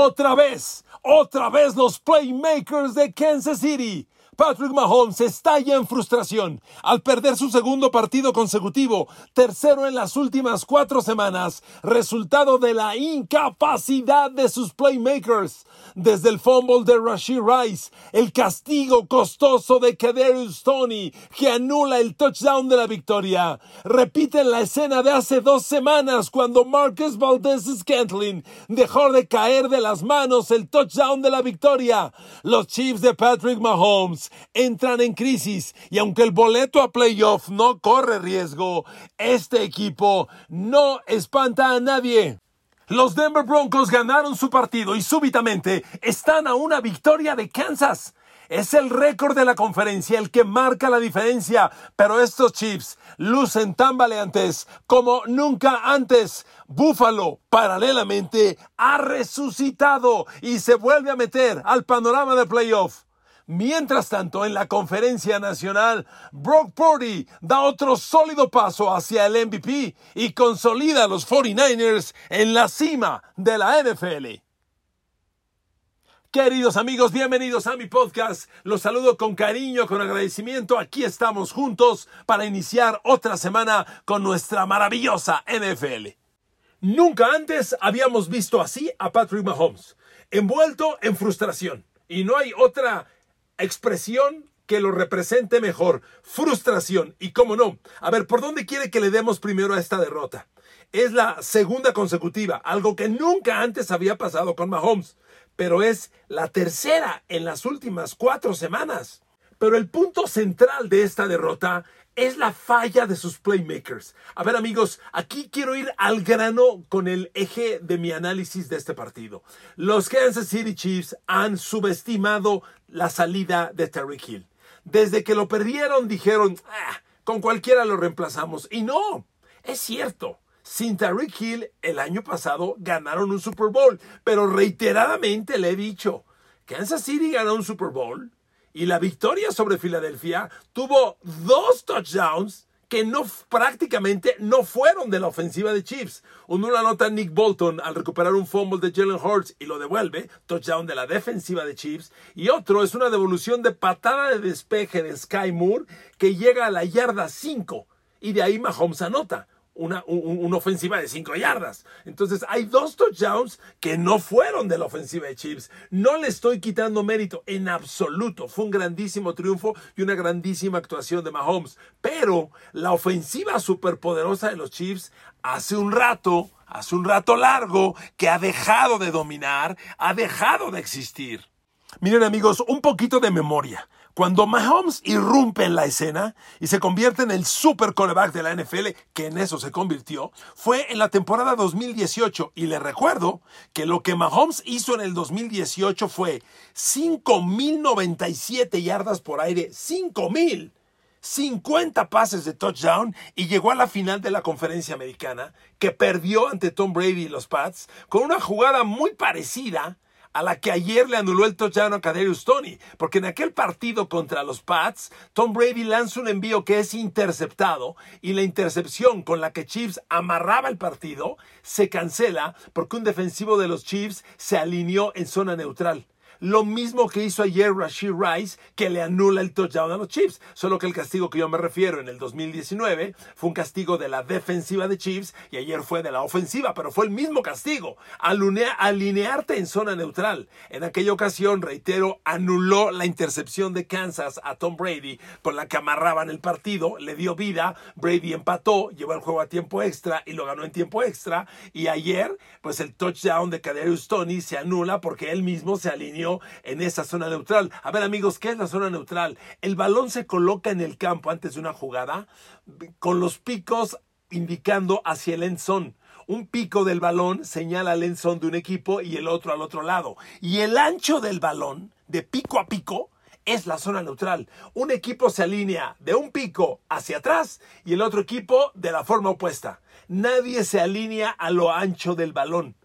Otra vez, otra vez los playmakers de Kansas City Patrick Mahomes estalla en frustración al perder su segundo partido consecutivo, tercero en las últimas cuatro semanas, resultado de la incapacidad de sus playmakers. Desde el fumble de Rashid Rice, el castigo costoso de Kaderius Tony, que anula el touchdown de la victoria. Repiten la escena de hace dos semanas cuando Marcus Valdez Scantling dejó de caer de las manos el touchdown de la victoria. Los Chiefs de Patrick Mahomes entran en crisis y aunque el boleto a playoff no corre riesgo, este equipo no espanta a nadie. Los Denver Broncos ganaron su partido y súbitamente están a una victoria de Kansas. Es el récord de la conferencia el que marca la diferencia, pero estos Chiefs lucen tan valientes como nunca antes. Buffalo, paralelamente, ha resucitado y se vuelve a meter al panorama de playoff. Mientras tanto, en la conferencia nacional, Brock Purdy da otro sólido paso hacia el MVP y consolida a los 49ers en la cima de la NFL. Queridos amigos, bienvenidos a mi podcast. Los saludo con cariño, con agradecimiento. Aquí estamos juntos para iniciar otra semana con nuestra maravillosa NFL. Nunca antes habíamos visto así a Patrick Mahomes, envuelto en frustración. Y no hay otra expresión que lo represente mejor. Frustración. Y cómo no. A ver, ¿por dónde quiere que le demos primero a esta derrota? Es la segunda consecutiva, algo que nunca antes había pasado con Mahomes, pero es la tercera en las últimas cuatro semanas. Pero el punto central de esta derrota es la falla de sus playmakers. A ver amigos, aquí quiero ir al grano con el eje de mi análisis de este partido. Los Kansas City Chiefs han subestimado la salida de Terry Hill. Desde que lo perdieron dijeron, ah, con cualquiera lo reemplazamos. Y no, es cierto. Sin Tariq Hill, el año pasado ganaron un Super Bowl, pero reiteradamente le he dicho, Kansas City ganó un Super Bowl y la victoria sobre Filadelfia tuvo dos touchdowns que no prácticamente no fueron de la ofensiva de Chiefs. Uno la nota Nick Bolton al recuperar un fumble de Jalen Hurts y lo devuelve, touchdown de la defensiva de Chiefs. Y otro es una devolución de patada de despeje de Sky Moore que llega a la yarda 5 y de ahí Mahomes anota una, ofensiva de 5 yardas. Entonces hay dos touchdowns que no fueron de la ofensiva de Chiefs. No le estoy quitando mérito en absoluto. Fue un grandísimo triunfo y una grandísima actuación de Mahomes. Pero la ofensiva superpoderosa de los Chiefs hace un rato, hace un rato largo, que ha dejado de dominar, ha dejado de existir. Miren amigos, un poquito de memoria. Cuando Mahomes irrumpe en la escena y se convierte en el super coreback de la NFL, que en eso se convirtió, fue en la temporada 2018. Y le recuerdo que lo que Mahomes hizo en el 2018 fue 5.097 yardas por aire, 5.000. 50 pases de touchdown y llegó a la final de la conferencia americana que perdió ante Tom Brady y los Pats con una jugada muy parecida a la que ayer le anuló el touchdown a Kaderius Tony, porque en aquel partido contra los Pats, Tom Brady lanza un envío que es interceptado y la intercepción con la que Chiefs amarraba el partido se cancela porque un defensivo de los Chiefs se alineó en zona neutral. Lo mismo que hizo ayer Rashid Rice, que le anula el touchdown a los Chiefs. Solo que el castigo que yo me refiero en el 2019 fue un castigo de la defensiva de Chiefs y ayer fue de la ofensiva, pero fue el mismo castigo. alinearte en zona neutral. En aquella ocasión, reitero, anuló la intercepción de Kansas a Tom Brady por la que amarraban el partido, le dio vida, Brady empató, llevó el juego a tiempo extra y lo ganó en tiempo extra. Y ayer, pues el touchdown de Kaderius Tony se anula porque él mismo se alineó en esa zona neutral. A ver amigos, ¿qué es la zona neutral? El balón se coloca en el campo antes de una jugada con los picos indicando hacia el end zone. Un pico del balón señala al end zone de un equipo y el otro al otro lado. Y el ancho del balón, de pico a pico, es la zona neutral. Un equipo se alinea de un pico hacia atrás y el otro equipo de la forma opuesta. Nadie se alinea a lo ancho del balón.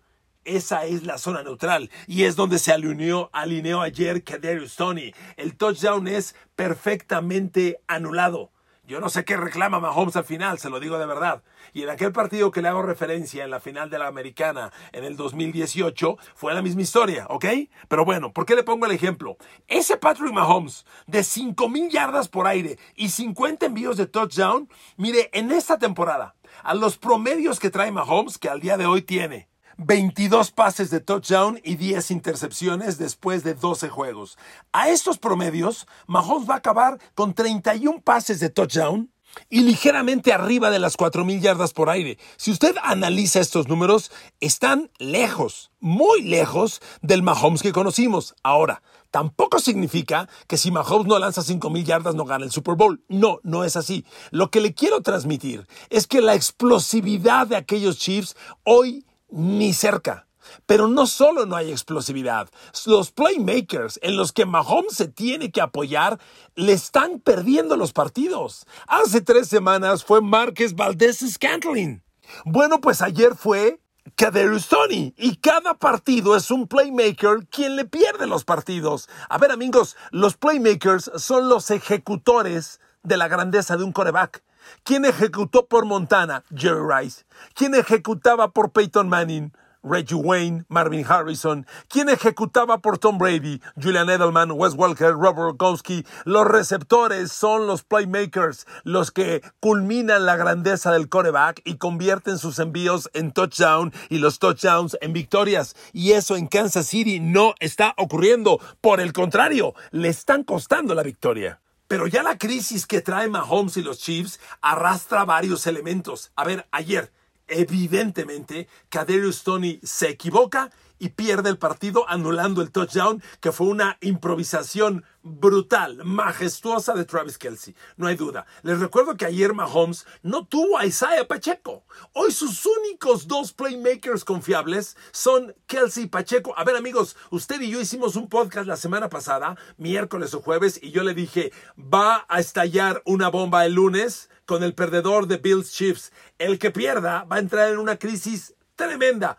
Esa es la zona neutral y es donde se alineó, alineó ayer Kaderius Tony. El touchdown es perfectamente anulado. Yo no sé qué reclama Mahomes al final, se lo digo de verdad. Y en aquel partido que le hago referencia en la final de la americana en el 2018, fue la misma historia, ¿ok? Pero bueno, ¿por qué le pongo el ejemplo? Ese Patrick Mahomes de 5.000 yardas por aire y 50 envíos de touchdown, mire, en esta temporada, a los promedios que trae Mahomes, que al día de hoy tiene 22 pases de touchdown y 10 intercepciones después de 12 juegos. A estos promedios, Mahomes va a acabar con 31 pases de touchdown y ligeramente arriba de las 4.000 yardas por aire. Si usted analiza estos números, están lejos, muy lejos del Mahomes que conocimos. Ahora, tampoco significa que si Mahomes no lanza 5.000 yardas no gana el Super Bowl. No, no es así. Lo que le quiero transmitir es que la explosividad de aquellos Chiefs hoy ni cerca. Pero no solo no hay explosividad, los playmakers en los que Mahomes se tiene que apoyar le están perdiendo los partidos. Hace tres semanas fue Márquez Valdés Scantling. Bueno, pues ayer fue Kaderius Tony y cada partido es un playmaker quien le pierde los partidos. A ver amigos, los playmakers son los ejecutores de la grandeza de un coreback. ¿Quién ejecutó por Montana? Jerry Rice. ¿Quién ejecutaba por Peyton Manning? Reggie Wayne, Marvin Harrison, ¿Quién ejecutaba por Tom Brady, Julian Edelman, Wes Walker, Robert Gronkowski. Los receptores son los playmakers, los que culminan la grandeza del coreback y convierten sus envíos en touchdown y los touchdowns en victorias. Y eso en Kansas City no está ocurriendo. Por el contrario, le están costando la victoria. Pero ya la crisis que trae Mahomes y los Chiefs arrastra varios elementos. A ver, ayer, evidentemente, Kaderius Tony se equivoca y pierde el partido anulando el touchdown, que fue una improvisación brutal, majestuosa de Travis Kelsey. No hay duda. Les recuerdo que ayer Mahomes no tuvo a Isaiah Pacheco. Hoy sus únicos dos playmakers confiables son Kelsey y Pacheco. A ver amigos, usted y yo hicimos un podcast la semana pasada, miércoles o jueves, y yo le dije, va a estallar una bomba el lunes con el perdedor de Bills Chiefs. El que pierda va a entrar en una crisis tremenda.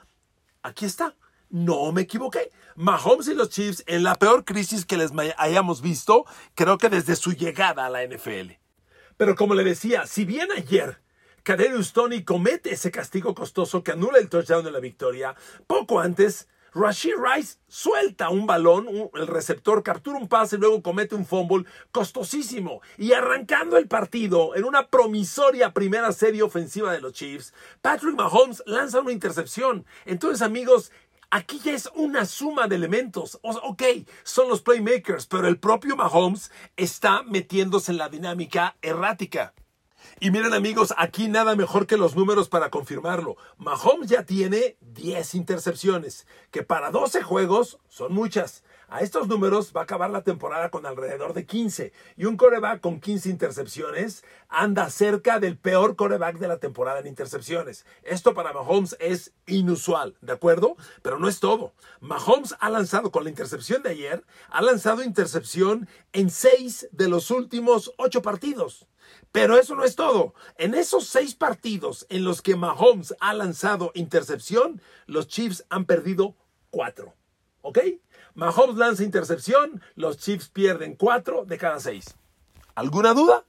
Aquí está no me equivoqué. Mahomes y los Chiefs en la peor crisis que les hayamos visto, creo que desde su llegada a la NFL. Pero como le decía, si bien ayer Kaderius Tony comete ese castigo costoso que anula el touchdown de la victoria, poco antes Rashid Rice suelta un balón, el receptor captura un pase y luego comete un fumble costosísimo. Y arrancando el partido en una promisoria primera serie ofensiva de los Chiefs, Patrick Mahomes lanza una intercepción. Entonces, amigos, Aquí ya es una suma de elementos. Ok, son los playmakers, pero el propio Mahomes está metiéndose en la dinámica errática. Y miren amigos, aquí nada mejor que los números para confirmarlo. Mahomes ya tiene 10 intercepciones, que para 12 juegos son muchas. A estos números va a acabar la temporada con alrededor de 15. Y un coreback con 15 intercepciones anda cerca del peor coreback de la temporada en intercepciones. Esto para Mahomes es inusual, ¿de acuerdo? Pero no es todo. Mahomes ha lanzado con la intercepción de ayer, ha lanzado intercepción en 6 de los últimos 8 partidos. Pero eso no es todo. En esos seis partidos en los que Mahomes ha lanzado intercepción, los Chiefs han perdido cuatro. ¿Ok? Mahomes lanza intercepción, los Chiefs pierden cuatro de cada seis. ¿Alguna duda?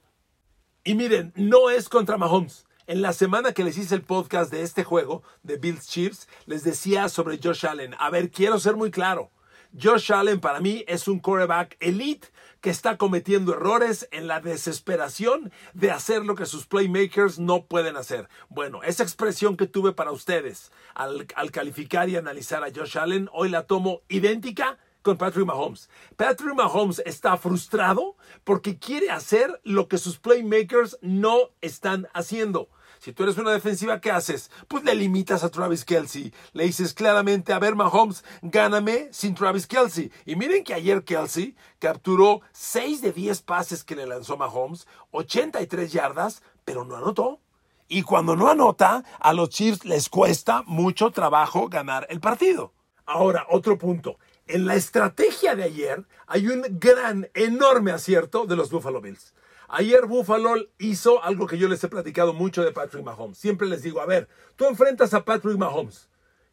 Y miren, no es contra Mahomes. En la semana que les hice el podcast de este juego, de Bills Chiefs, les decía sobre Josh Allen. A ver, quiero ser muy claro. Josh Allen para mí es un quarterback elite que está cometiendo errores en la desesperación de hacer lo que sus playmakers no pueden hacer. Bueno, esa expresión que tuve para ustedes al, calificar y analizar a Josh Allen, hoy la tomo idéntica con Patrick Mahomes. Patrick Mahomes está frustrado porque quiere hacer lo que sus playmakers no están haciendo. Si tú eres una defensiva, ¿qué haces? Pues le limitas a Travis Kelsey. Le dices claramente, a ver, Mahomes, gáname sin Travis Kelsey. Y miren que ayer Kelsey capturó 6 de 10 pases que le lanzó Mahomes, 83 yardas, pero no anotó. Y cuando no anota, a los Chiefs les cuesta mucho trabajo ganar el partido. Ahora, otro punto. En la estrategia de ayer hay un gran, enorme acierto de los Buffalo Bills. Ayer Buffalo hizo algo que yo les he platicado mucho de Patrick Mahomes. Siempre les digo, a ver, tú enfrentas a Patrick Mahomes.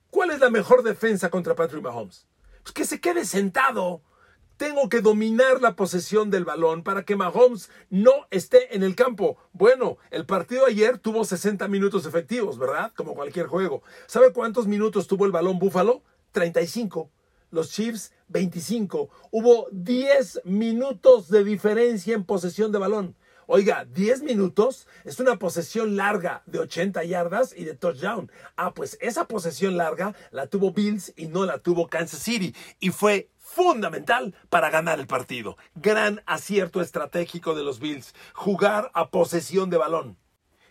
¿Cuál es la mejor defensa contra Patrick Mahomes? Pues que se quede sentado. tengo que dominar la posesión del balón para que Mahomes no esté en el campo. Bueno, el partido ayer tuvo 60 minutos efectivos, ¿verdad? Como cualquier juego. ¿Sabe cuántos minutos tuvo el balón Búfalo? 35. Los Chiefs, 25. Hubo 10 minutos de diferencia en posesión de balón. Oiga, 10 minutos es una posesión larga de 80 yardas y de touchdown. Ah, pues esa posesión larga la tuvo Bills y no la tuvo Kansas City. Y fue fundamental para ganar el partido. Gran acierto estratégico de los Bills, jugar a posesión de balón.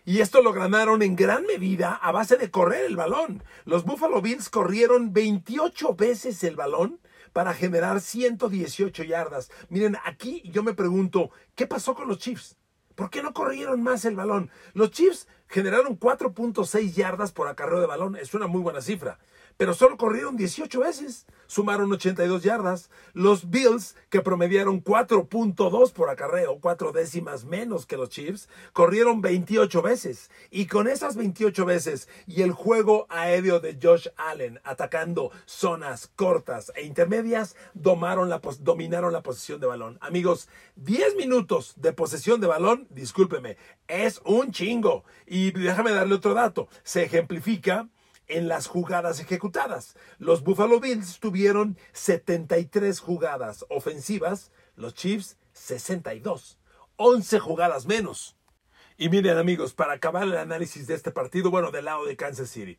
Y esto lo ganaron en gran medida a base de correr el balón. Los Buffalo Bills corrieron 28 veces el balón para generar 118 yardas. Miren, aquí yo me pregunto, ¿qué pasó con los Chiefs? ¿Por qué no corrieron más el balón? Los Chiefs generaron 4.6 yardas por acarreo de balón. Es una muy buena cifra pero solo corrieron 18 veces, sumaron 82 yardas. Los Bills, que promediaron 4.2 por acarreo, cuatro décimas menos que los Chiefs, corrieron 28 veces. Y con esas 28 veces y el juego aéreo de Josh Allen atacando zonas cortas e intermedias, dominaron la, dominaron la posesión de balón. Amigos, 10 minutos de posesión de balón, discúlpeme, es un chingo. Y déjame darle otro dato. Se ejemplifica en las jugadas ejecutadas. Los Buffalo Bills tuvieron 73 jugadas ofensivas, los Chiefs 62, 11 jugadas menos. Y miren amigos, para acabar el análisis de este partido, bueno, del lado de Kansas City.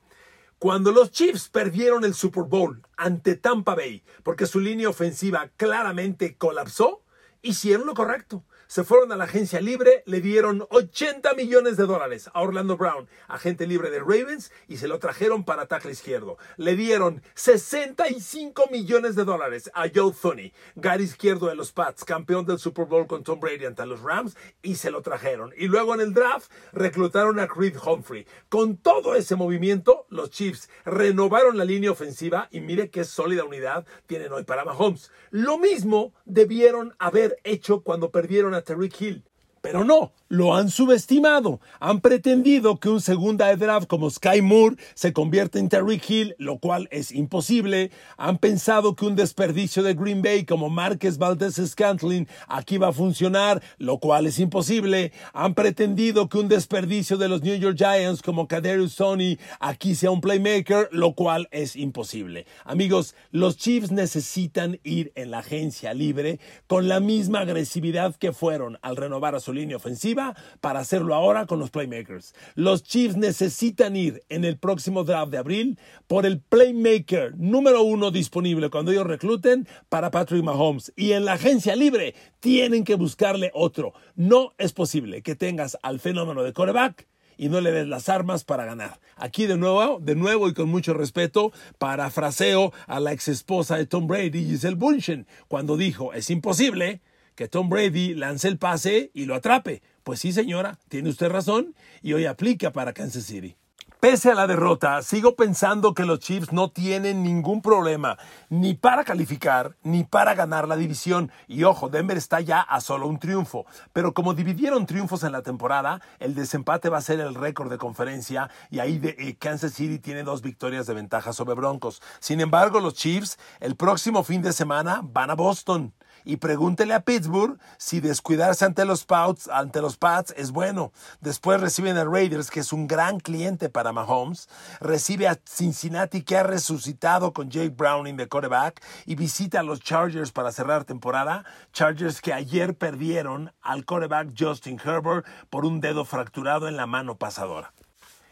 Cuando los Chiefs perdieron el Super Bowl ante Tampa Bay, porque su línea ofensiva claramente colapsó, hicieron lo correcto se fueron a la agencia libre, le dieron 80 millones de dólares a Orlando Brown, agente libre de Ravens, y se lo trajeron para tackle izquierdo. Le dieron 65 millones de dólares a Joe Thuney, Gary izquierdo de los Pats, campeón del Super Bowl con Tom Brady ante los Rams, y se lo trajeron. Y luego en el draft reclutaron a Creed Humphrey. Con todo ese movimiento, los Chiefs renovaron la línea ofensiva y mire qué sólida unidad tienen hoy para Mahomes. Lo mismo debieron haber hecho cuando perdieron a Tariq Hill. Pero no, lo han subestimado. Han pretendido que un segunda de draft como Sky Moore se convierta en Terry Hill, lo cual es imposible. Han pensado que un desperdicio de Green Bay como Marquez Valdez Scantling aquí va a funcionar, lo cual es imposible. Han pretendido que un desperdicio de los New York Giants como Kaderius Sony aquí sea un playmaker, lo cual es imposible. Amigos, los Chiefs necesitan ir en la agencia libre con la misma agresividad que fueron al renovar a su línea ofensiva para hacerlo ahora con los playmakers. Los Chiefs necesitan ir en el próximo draft de abril por el playmaker número uno disponible cuando ellos recluten para Patrick Mahomes. Y en la agencia libre tienen que buscarle otro. No es posible que tengas al fenómeno de coreback y no le des las armas para ganar. Aquí de nuevo, de nuevo y con mucho respeto, parafraseo a la ex esposa de Tom Brady, Giselle Bunchen, cuando dijo, es imposible que Tom Brady lance el pase y lo atrape. Pues sí, señora, tiene usted razón y hoy aplica para Kansas City. Pese a la derrota, sigo pensando que los Chiefs no tienen ningún problema ni para calificar ni para ganar la división. Y ojo, Denver está ya a solo un triunfo. Pero como dividieron triunfos en la temporada, el desempate va a ser el récord de conferencia y ahí de, eh, Kansas City tiene dos victorias de ventaja sobre Broncos. Sin embargo, los Chiefs el próximo fin de semana van a Boston y pregúntele a Pittsburgh si descuidarse ante los, Pats, ante los Pats es bueno. Después reciben a Raiders, que es un gran cliente para Mahomes. Recibe a Cincinnati, que ha resucitado con Jake Browning de quarterback. Y visita a los Chargers para cerrar temporada. Chargers que ayer perdieron al quarterback Justin Herbert por un dedo fracturado en la mano pasadora.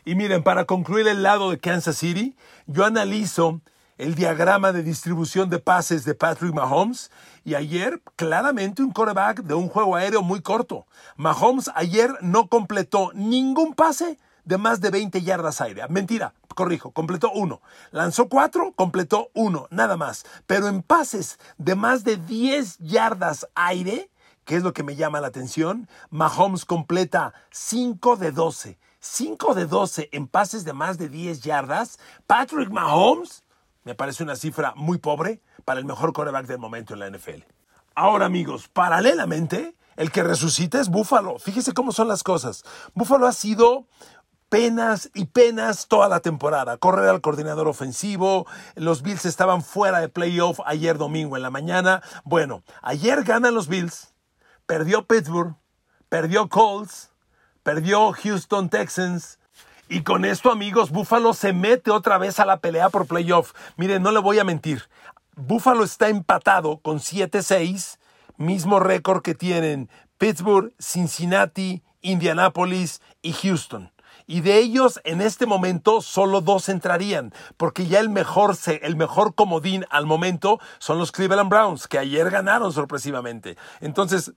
Y miren, para concluir el lado de Kansas City, yo analizo el diagrama de distribución de pases de Patrick Mahomes y ayer claramente un coreback de un juego aéreo muy corto. Mahomes ayer no completó ningún pase de más de 20 yardas aire. Mentira, corrijo, completó uno. Lanzó cuatro, completó uno, nada más. Pero en pases de más de 10 yardas aire, que es lo que me llama la atención, Mahomes completa 5 de 12. 5 de 12 en pases de más de 10 yardas. Patrick Mahomes me parece una cifra muy pobre para el mejor coreback del momento en la NFL. Ahora, amigos, paralelamente, el que resucita es Buffalo. Fíjese cómo son las cosas. Buffalo ha sido penas y penas toda la temporada. Correr al coordinador ofensivo, los Bills estaban fuera de playoff ayer domingo en la mañana. Bueno, ayer ganan los Bills, perdió Pittsburgh, perdió Colts, perdió Houston Texans. Y con esto, amigos, Buffalo se mete otra vez a la pelea por playoff. Miren, no le voy a mentir. Buffalo está empatado con 7-6, mismo récord que tienen Pittsburgh, Cincinnati, Indianapolis y Houston. Y de ellos, en este momento, solo dos entrarían, porque ya el mejor, el mejor comodín al momento son los Cleveland Browns, que ayer ganaron sorpresivamente. Entonces,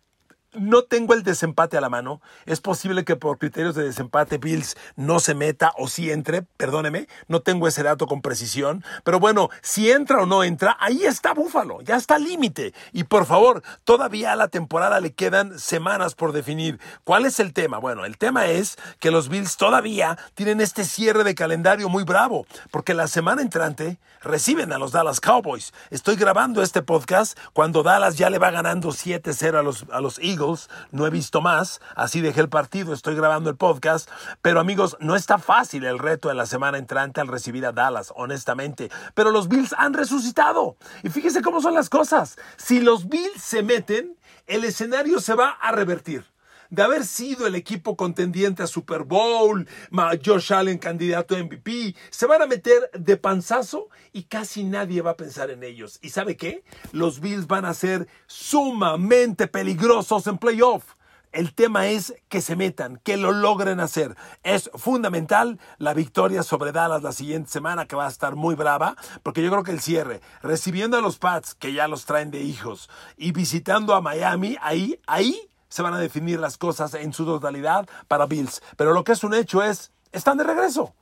no tengo el desempate a la mano. Es posible que por criterios de desempate Bills no se meta o si entre, perdóneme, no tengo ese dato con precisión. Pero bueno, si entra o no entra, ahí está Búfalo, ya está límite. Y por favor, todavía a la temporada le quedan semanas por definir. ¿Cuál es el tema? Bueno, el tema es que los Bills todavía tienen este cierre de calendario muy bravo, porque la semana entrante reciben a los Dallas Cowboys. Estoy grabando este podcast cuando Dallas ya le va ganando 7-0 a los, a los Eagles no he visto más, así dejé el partido, estoy grabando el podcast, pero amigos, no está fácil el reto de la semana entrante al recibir a Dallas, honestamente, pero los Bills han resucitado. Y fíjese cómo son las cosas. Si los Bills se meten, el escenario se va a revertir de haber sido el equipo contendiente a Super Bowl, Josh Allen candidato a MVP, se van a meter de panzazo y casi nadie va a pensar en ellos. ¿Y sabe qué? Los Bills van a ser sumamente peligrosos en playoff. El tema es que se metan, que lo logren hacer. Es fundamental la victoria sobre Dallas la siguiente semana, que va a estar muy brava, porque yo creo que el cierre, recibiendo a los Pats, que ya los traen de hijos, y visitando a Miami, ahí, ahí se van a definir las cosas en su totalidad para Bills. Pero lo que es un hecho es, están de regreso.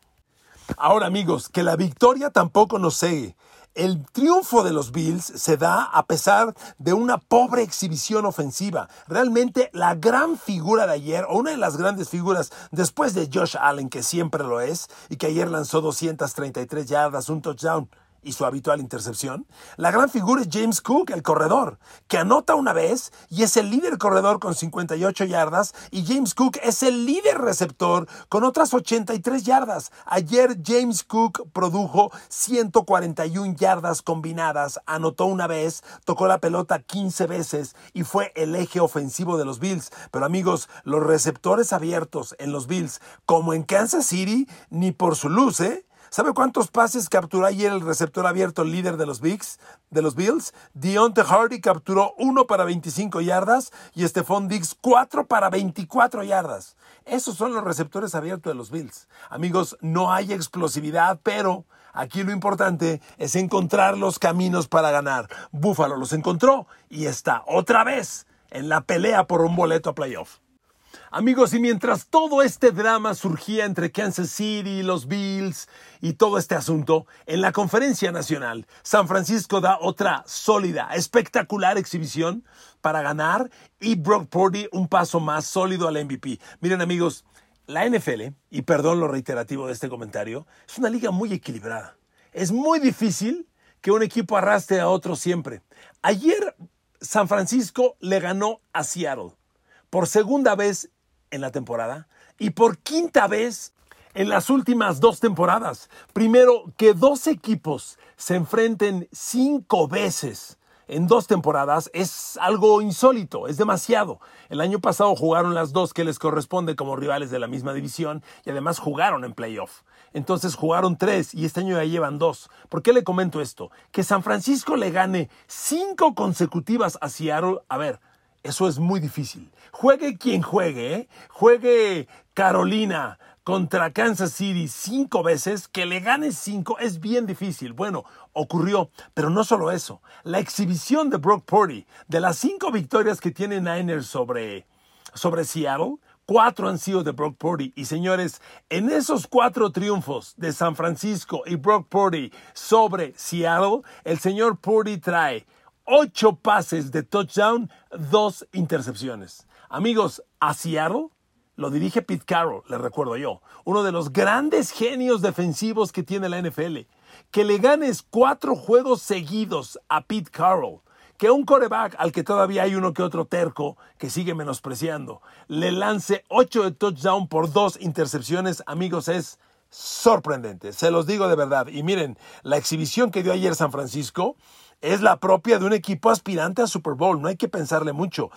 Ahora amigos, que la victoria tampoco nos sigue. El triunfo de los Bills se da a pesar de una pobre exhibición ofensiva. Realmente la gran figura de ayer, o una de las grandes figuras después de Josh Allen, que siempre lo es, y que ayer lanzó 233 yardas, un touchdown, y su habitual intercepción, la gran figura es James Cook, el corredor, que anota una vez y es el líder corredor con 58 yardas y James Cook es el líder receptor con otras 83 yardas. Ayer James Cook produjo 141 yardas combinadas, anotó una vez, tocó la pelota 15 veces y fue el eje ofensivo de los Bills. Pero amigos, los receptores abiertos en los Bills, como en Kansas City, ni por su luz, ¿eh? ¿Sabe cuántos pases capturó ayer el receptor abierto líder de los Bigs, de los Bills? Deontay Hardy capturó uno para 25 yardas y Stephon Diggs cuatro para 24 yardas. Esos son los receptores abiertos de los Bills. Amigos, no hay explosividad, pero aquí lo importante es encontrar los caminos para ganar. Buffalo los encontró y está otra vez en la pelea por un boleto a playoff. Amigos, y mientras todo este drama surgía entre Kansas City, los Bills y todo este asunto, en la conferencia nacional, San Francisco da otra sólida, espectacular exhibición para ganar y Brock Purdy un paso más sólido al MVP. Miren amigos, la NFL, y perdón lo reiterativo de este comentario, es una liga muy equilibrada. Es muy difícil que un equipo arrastre a otro siempre. Ayer San Francisco le ganó a Seattle por segunda vez en la temporada y por quinta vez en las últimas dos temporadas. Primero, que dos equipos se enfrenten cinco veces en dos temporadas es algo insólito, es demasiado. El año pasado jugaron las dos que les corresponde como rivales de la misma división y además jugaron en playoff. Entonces jugaron tres y este año ya llevan dos. ¿Por qué le comento esto? Que San Francisco le gane cinco consecutivas a Seattle. A ver, eso es muy difícil. Juegue quien juegue, ¿eh? juegue Carolina contra Kansas City cinco veces, que le gane cinco es bien difícil. Bueno, ocurrió, pero no solo eso. La exhibición de Brock Purdy, de las cinco victorias que tiene Niners sobre, sobre Seattle, Cuatro han sido de Brock Purdy. Y señores, en esos cuatro triunfos de San Francisco y Brock Purdy sobre Seattle, el señor Purdy trae ocho pases de touchdown, dos intercepciones. Amigos, a Seattle lo dirige Pete Carroll, le recuerdo yo, uno de los grandes genios defensivos que tiene la NFL. Que le ganes cuatro juegos seguidos a Pete Carroll, que un coreback al que todavía hay uno que otro terco que sigue menospreciando le lance 8 de touchdown por dos intercepciones, amigos, es sorprendente. Se los digo de verdad. Y miren, la exhibición que dio ayer San Francisco es la propia de un equipo aspirante a Super Bowl. No hay que pensarle mucho.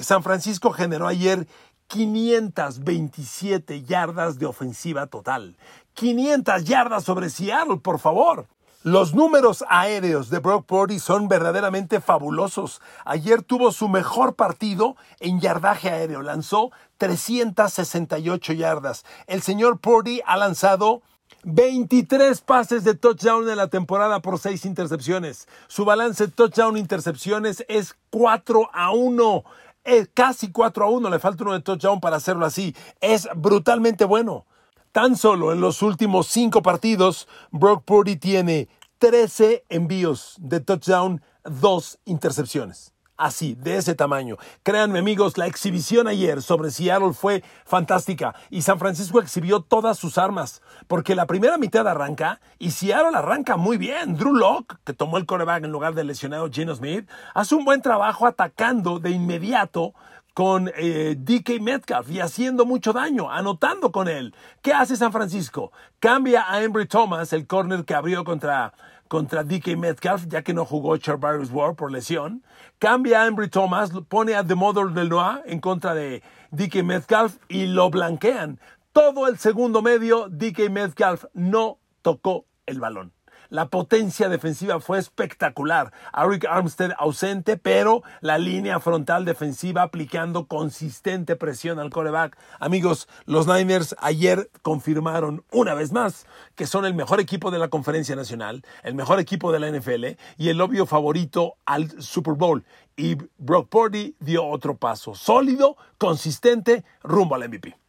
San Francisco generó ayer 527 yardas de ofensiva total. 500 yardas sobre Seattle, por favor. Los números aéreos de Brock Purdy son verdaderamente fabulosos. Ayer tuvo su mejor partido en yardaje aéreo. Lanzó 368 yardas. El señor Purdy ha lanzado 23 pases de touchdown en la temporada por 6 intercepciones. Su balance touchdown-intercepciones es 4 a 1. Es casi 4 a 1. Le falta uno de touchdown para hacerlo así. Es brutalmente bueno. Tan solo en los últimos cinco partidos, Brock Purdy tiene 13 envíos de touchdown, dos intercepciones. Así, de ese tamaño. Créanme amigos, la exhibición ayer sobre Seattle fue fantástica y San Francisco exhibió todas sus armas, porque la primera mitad arranca y Seattle arranca muy bien. Drew Locke, que tomó el coreback en lugar del lesionado Geno Smith, hace un buen trabajo atacando de inmediato con eh, DK Metcalf y haciendo mucho daño, anotando con él. ¿Qué hace San Francisco? Cambia a Embry Thomas, el corner que abrió contra, contra DK Metcalf, ya que no jugó Charvarius Ward por lesión. Cambia a Embry Thomas, pone a The Mother del Noah en contra de DK Metcalf y lo blanquean. Todo el segundo medio, DK Metcalf no tocó el balón. La potencia defensiva fue espectacular. Eric Armstead ausente, pero la línea frontal defensiva aplicando consistente presión al coreback. Amigos, los Niners ayer confirmaron una vez más que son el mejor equipo de la conferencia nacional, el mejor equipo de la NFL y el obvio favorito al Super Bowl. Y Brock Purdy dio otro paso sólido, consistente, rumbo al MVP.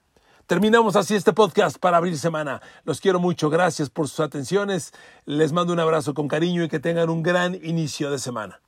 Terminamos así este podcast para abrir semana. Los quiero mucho. Gracias por sus atenciones. Les mando un abrazo con cariño y que tengan un gran inicio de semana.